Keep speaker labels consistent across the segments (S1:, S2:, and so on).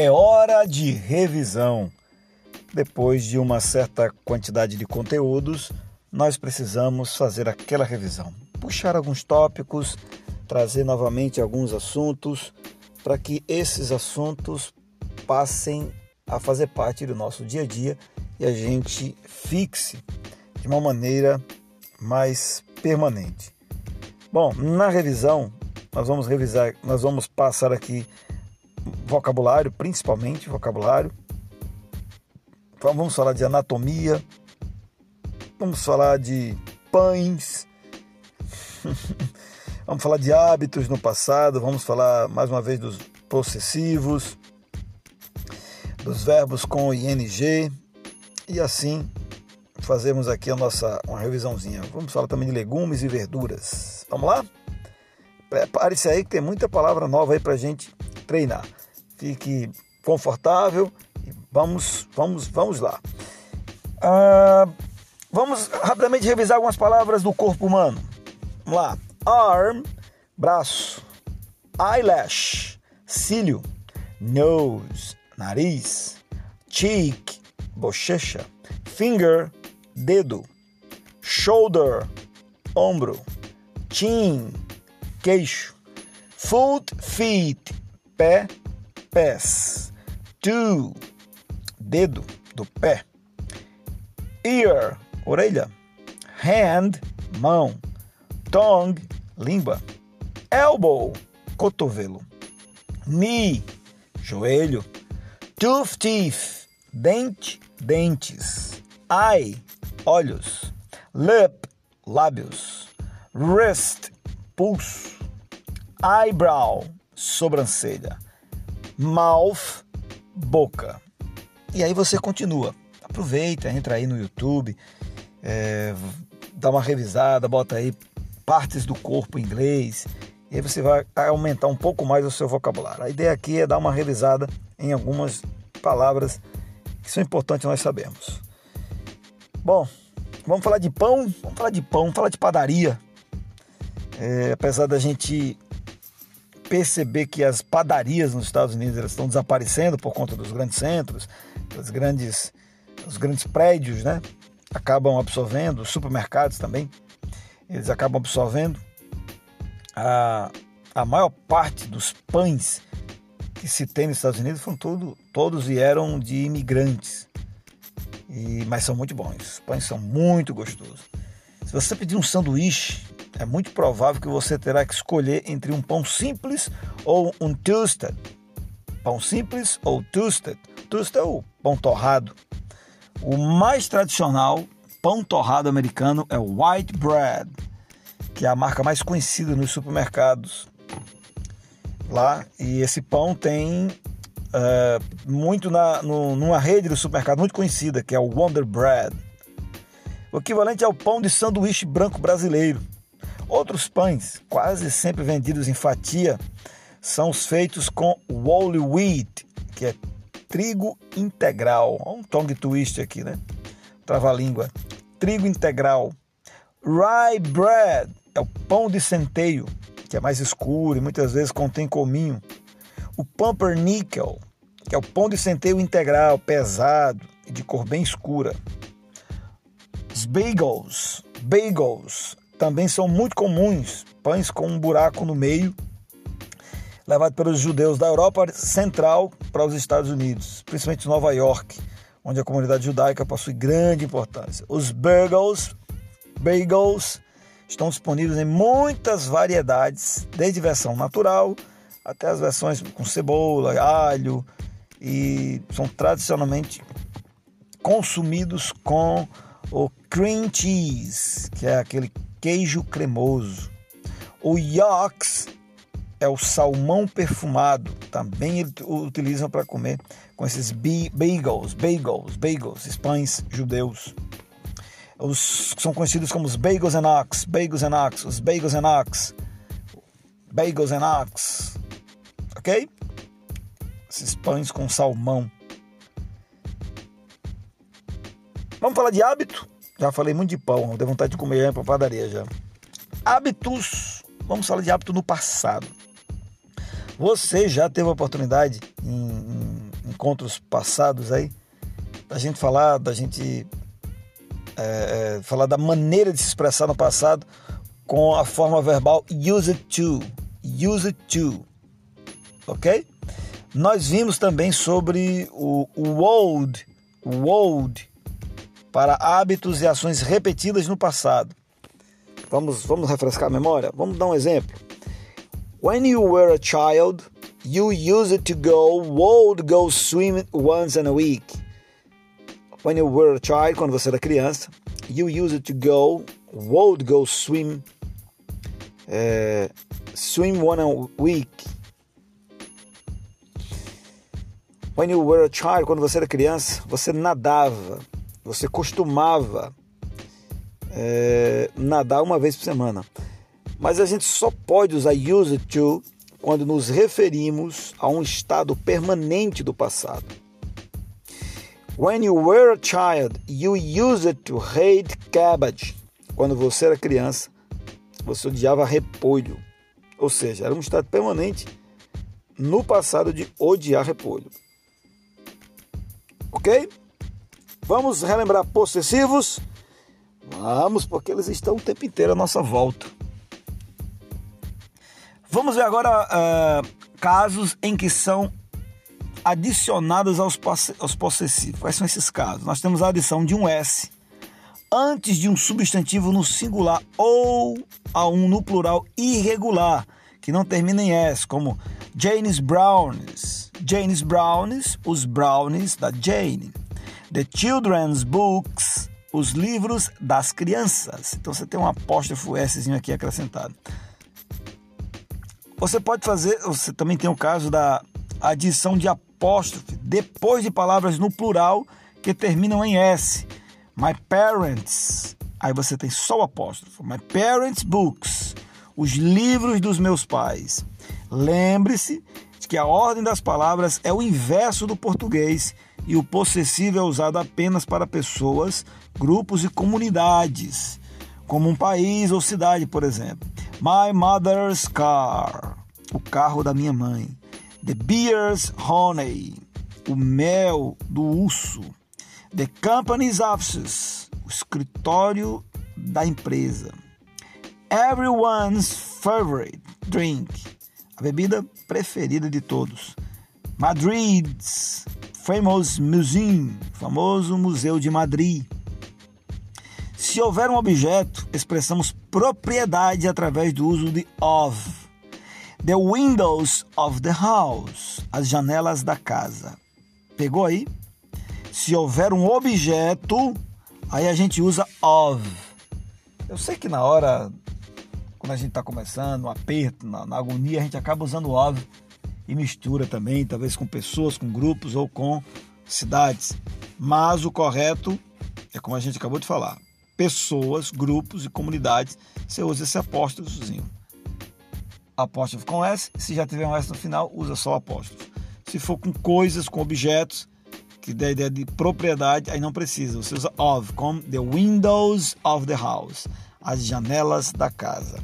S1: É hora de revisão. Depois de uma certa quantidade de conteúdos, nós precisamos fazer aquela revisão. Puxar alguns tópicos, trazer novamente alguns assuntos, para que esses assuntos passem a fazer parte do nosso dia a dia e a gente fixe de uma maneira mais permanente. Bom, na revisão, nós vamos revisar, nós vamos passar aqui vocabulário, principalmente vocabulário. Vamos falar de anatomia, vamos falar de pães, vamos falar de hábitos no passado, vamos falar mais uma vez dos possessivos, dos verbos com ing e assim fazemos aqui a nossa uma revisãozinha. Vamos falar também de legumes e verduras. Vamos lá? Prepare-se aí que tem muita palavra nova aí para gente treinar. Fique confortável vamos, vamos, vamos lá. Ah, vamos rapidamente revisar algumas palavras do corpo humano. Vamos lá. Arm, braço. Eyelash, cílio. Nose, nariz. Cheek, bochecha. Finger, dedo. Shoulder, ombro. Chin, queixo. Foot, feet, pé, pés. Two, dedo do pé. Ear, orelha. Hand, mão. Tongue, língua. Elbow, cotovelo. Knee, joelho. Tooth, teeth, dente, dentes. Eye, olhos. Lip, lábios. Wrist, pulso. Eyebrow, sobrancelha. Mouth, boca. E aí você continua. Aproveita, entra aí no YouTube, é, dá uma revisada, bota aí partes do corpo em inglês. E aí você vai aumentar um pouco mais o seu vocabulário. A ideia aqui é dar uma revisada em algumas palavras que são importantes nós sabermos. Bom, vamos falar de pão, vamos falar de pão, vamos falar de padaria. É, apesar da gente perceber que as padarias nos Estados Unidos estão desaparecendo por conta dos grandes centros, das grandes, os grandes prédios, né? Acabam absorvendo, os supermercados também, eles acabam absorvendo a, a maior parte dos pães que se tem nos Estados Unidos foram todo, todos vieram de imigrantes. E, mas são muito bons. Os pães são muito gostosos. Se você pedir um sanduíche é muito provável que você terá que escolher entre um pão simples ou um toasted. Pão simples ou toasted. Toasted é o pão torrado. O mais tradicional pão torrado americano é o white bread, que é a marca mais conhecida nos supermercados lá. E esse pão tem é, muito na, no, numa rede de supermercado muito conhecida, que é o Wonder Bread. O equivalente ao pão de sanduíche branco brasileiro. Outros pães, quase sempre vendidos em fatia, são os feitos com whole wheat, que é trigo integral. Um tongue twist aqui, né? Trava-língua. Trigo integral. Rye bread é o pão de centeio, que é mais escuro e muitas vezes contém cominho. O pumpernickel, que é o pão de centeio integral, pesado e de cor bem escura. Os bagels, bagels também são muito comuns, pães com um buraco no meio, levado pelos judeus da Europa Central para os Estados Unidos, principalmente Nova York, onde a comunidade judaica possui grande importância. Os bagels, bagels estão disponíveis em muitas variedades, desde versão natural até as versões com cebola, alho, e são tradicionalmente consumidos com o cream cheese, que é aquele queijo cremoso. O yaks é o salmão perfumado, também utilizam para comer com esses bagels, bagels, bagels, pães judeus. Os são conhecidos como os bagels and ox, bagels and ox, os bagels and ox, bagels and ox, ok? Esses pães com salmão. Vamos falar de hábito? Já falei muito de pão, deu vontade de comer para padaria já. Hábitos. Vamos falar de hábito no passado. Você já teve a oportunidade em, em encontros passados aí, da gente falar, da gente é, é, falar da maneira de se expressar no passado com a forma verbal use it to, use it to, ok? Nós vimos também sobre o, o old, o old para hábitos e ações repetidas no passado. Vamos, vamos refrescar a memória? Vamos dar um exemplo. When you were a child, you used to go would go swim once in a week. When you were a child, quando você era criança, you used to go would go swim uh, swim one a week. When you were a child, quando você era criança, você nadava você costumava é, nadar uma vez por semana. Mas a gente só pode usar use to quando nos referimos a um estado permanente do passado. When you were a child, you used to hate cabbage. Quando você era criança, você odiava repolho. Ou seja, era um estado permanente no passado de odiar repolho. Ok? Vamos relembrar possessivos? Vamos, porque eles estão o tempo inteiro à nossa volta. Vamos ver agora uh, casos em que são adicionados aos, aos possessivos. Quais são esses casos? Nós temos a adição de um S antes de um substantivo no singular ou a um no plural irregular, que não termina em S, como Jane's Brownies. Jane's Brownies, os brownies da Jane. The Children's Books, os livros das crianças. Então você tem um apóstrofo S aqui acrescentado. Você pode fazer, você também tem o caso da adição de apóstrofe depois de palavras no plural que terminam em S. My parents. Aí você tem só o apóstrofo. My parents' books. Os livros dos meus pais. Lembre-se que a ordem das palavras é o inverso do português e o possessivo é usado apenas para pessoas, grupos e comunidades, como um país ou cidade, por exemplo. My mother's car, o carro da minha mãe. The beer's honey, o mel do urso. The company's offices, o escritório da empresa. Everyone's favorite drink, a bebida preferida de todos. Madrid's Famous Museum, famoso Museu de Madrid. Se houver um objeto, expressamos propriedade através do uso de of. The windows of the house, as janelas da casa. Pegou aí? Se houver um objeto, aí a gente usa of. Eu sei que na hora, quando a gente está começando, no aperto, na, na agonia, a gente acaba usando of e mistura também, talvez com pessoas, com grupos ou com cidades. Mas o correto é como a gente acabou de falar: pessoas, grupos e comunidades. Você usa esse apóstrofozinho. Apóstrofo com S, se já tiver um S no final, usa só apóstrofo. Se for com coisas, com objetos, que dá a ideia de propriedade, aí não precisa. Você usa of, como the windows of the house, as janelas da casa.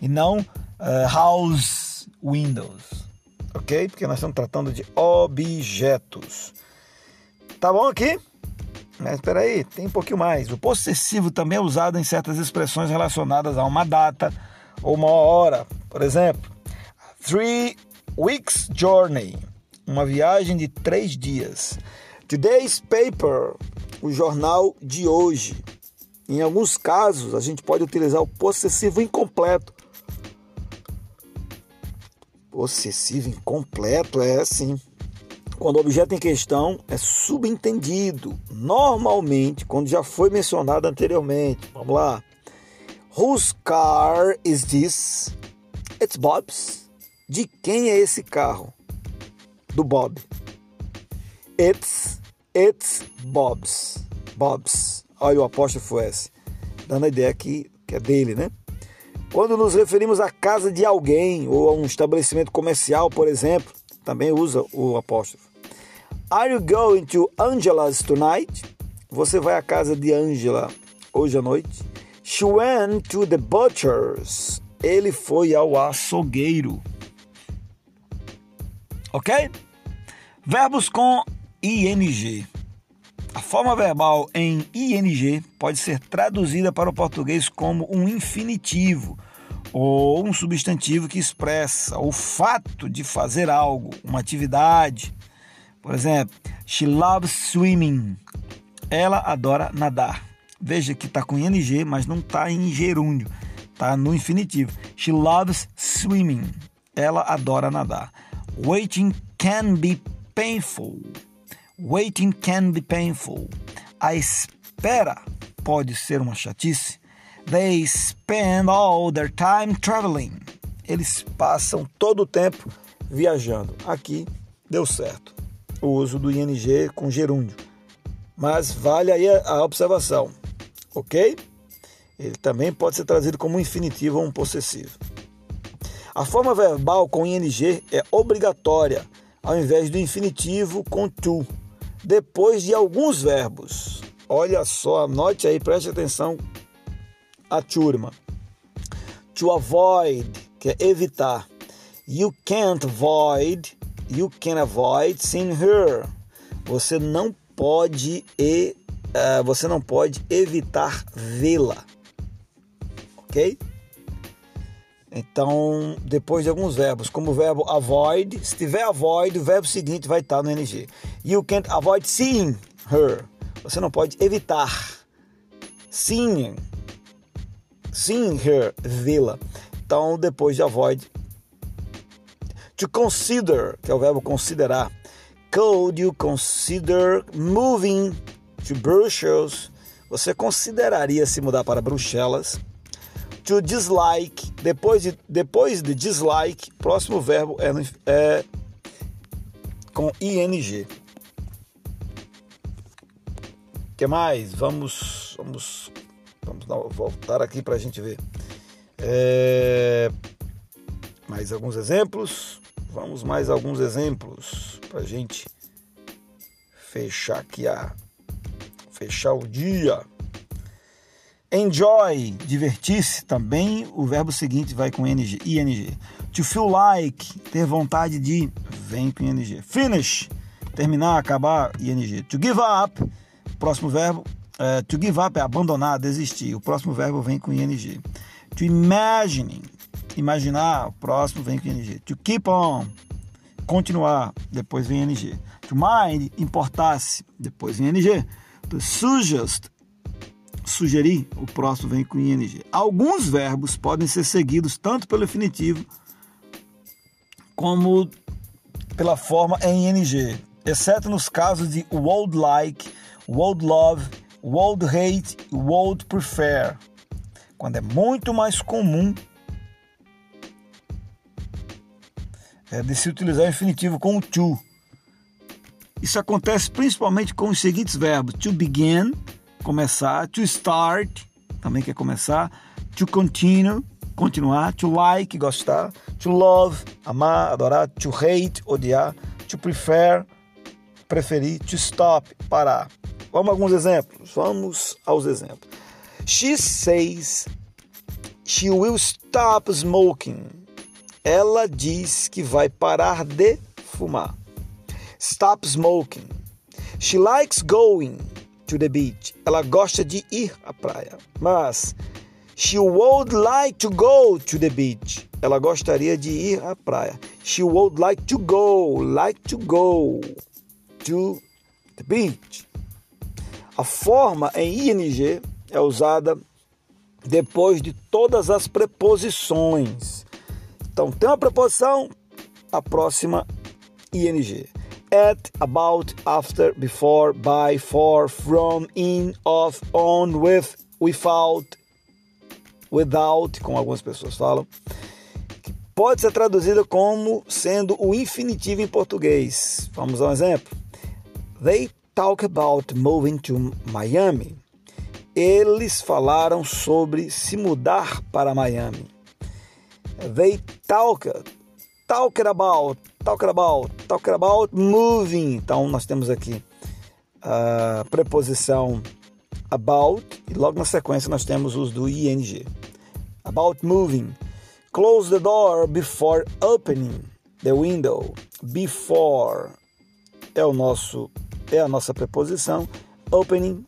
S1: E não uh, house Windows, ok? Porque nós estamos tratando de objetos. Tá bom aqui? Mas espera aí, tem um pouquinho mais. O possessivo também é usado em certas expressões relacionadas a uma data ou uma hora. Por exemplo, three weeks journey, uma viagem de três dias. Today's paper, o jornal de hoje. Em alguns casos, a gente pode utilizar o possessivo incompleto possessivo incompleto é assim. Quando o objeto em questão é subentendido, normalmente, quando já foi mencionado anteriormente. Vamos lá. Whose car is this? It's Bob's. De quem é esse carro? Do Bob. It's, it's Bob's. Bob's. Olha o apóstrofo S. Dando a ideia que é dele, né? Quando nos referimos à casa de alguém ou a um estabelecimento comercial, por exemplo, também usa o apóstolo. Are you going to Angela's tonight? Você vai à casa de Angela hoje à noite? She went to the butcher's. Ele foi ao açougueiro. Ok? Verbos com ing. A forma verbal em ing pode ser traduzida para o português como um infinitivo ou um substantivo que expressa o fato de fazer algo, uma atividade. Por exemplo, she loves swimming. Ela adora nadar. Veja que está com ing, mas não está em gerúndio, está no infinitivo. She loves swimming. Ela adora nadar. Waiting can be painful. Waiting can be painful. A espera pode ser uma chatice. They spend all their time traveling. Eles passam todo o tempo viajando. Aqui deu certo. O uso do ing com gerúndio. Mas vale aí a observação, ok? Ele também pode ser trazido como infinitivo ou um possessivo. A forma verbal com ing é obrigatória, ao invés do infinitivo com to depois de alguns verbos. Olha só, anote aí, preste atenção a turma. To avoid, que é evitar. You can't avoid, you can avoid seeing her. Você não pode e uh, você não pode evitar vê-la. OK? Então, depois de alguns verbos, como o verbo avoid, se tiver avoid, o verbo seguinte vai estar no NG. You can't avoid seeing her. Você não pode evitar seeing, seeing her, vê-la. Então, depois de avoid, to consider, que é o verbo considerar. Could you consider moving to Brussels? Você consideraria se mudar para Bruxelas? To dislike. Depois de, depois de dislike, próximo verbo é, é com ing. Que mais? Vamos, vamos, vamos voltar aqui para a gente ver. É, mais alguns exemplos. Vamos mais alguns exemplos para a gente fechar aqui a fechar o dia. Enjoy, divertir-se, também o verbo seguinte vai com ing, ing. To feel like, ter vontade de, vem com ing. Finish, terminar, acabar, ing. To give up, próximo verbo, uh, to give up é abandonar, desistir. O próximo verbo vem com ing. To imagine, imaginar, o próximo vem com ing. To keep on, continuar, depois vem ing. To mind, importar-se, depois vem ing. To suggest, sugerir, o próximo vem com ing. Alguns verbos podem ser seguidos tanto pelo infinitivo como pela forma em ing, exceto nos casos de would like, would love, would hate would prefer, quando é muito mais comum é de se utilizar o infinitivo com o to. Isso acontece principalmente com os seguintes verbos: to begin, começar, to start, também quer começar, to continue, continuar, to like, gostar, to love, amar, adorar, to hate, odiar, to prefer, preferir, to stop, parar. Vamos a alguns exemplos. Vamos aos exemplos. She says she will stop smoking. Ela diz que vai parar de fumar. Stop smoking. She likes going to the beach. Ela gosta de ir à praia. Mas she would like to go to the beach. Ela gostaria de ir à praia. She would like to go, like to go to the beach. A forma em ing é usada depois de todas as preposições. Então, tem uma preposição, a próxima ing at, about, after, before, by, for, from, in, of, on, with, without, without, como algumas pessoas falam, que pode ser traduzida como sendo o infinitivo em português. Vamos a um exemplo. They talk about moving to Miami. Eles falaram sobre se mudar para Miami. They talk, talk about, talk about, talk about moving. Então nós temos aqui a preposição about e logo na sequência nós temos os do ing. About moving. Close the door before opening the window. Before. é o nosso é a nossa preposição, opening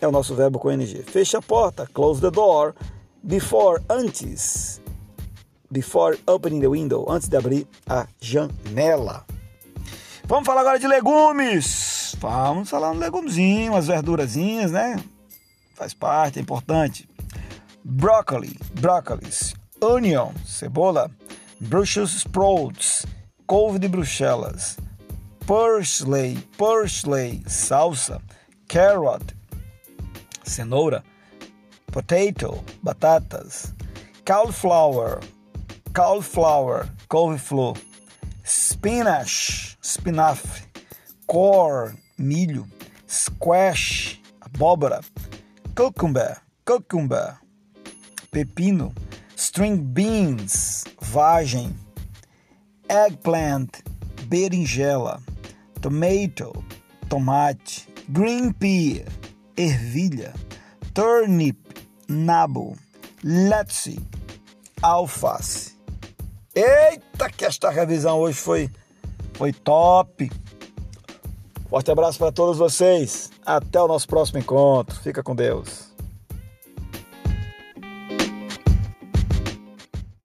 S1: é o nosso verbo com ing. Feche a porta, close the door, before antes, before opening the window, antes de abrir a janela. Vamos falar agora de legumes. Vamos falar um legumezinho, umas verdurazinhas, né? Faz parte, é importante. Broccoli, brócolis, onion, cebola, Brussels sprouts, couve de Bruxelas, parsley, parsley, salsa, carrot, cenoura, potato, batatas, cauliflower, cauliflower, couve-flor, spinach, espinafre, corn, milho, squash, abóbora, cucumber, cucumber, pepino, string beans, vagem, eggplant, berinjela, tomato, tomate, green pea, ervilha, turnip, nabo, lettuce, alface. Eita, que esta revisão hoje foi, foi top! Forte abraço para todos vocês. Até o nosso próximo encontro. Fica com Deus.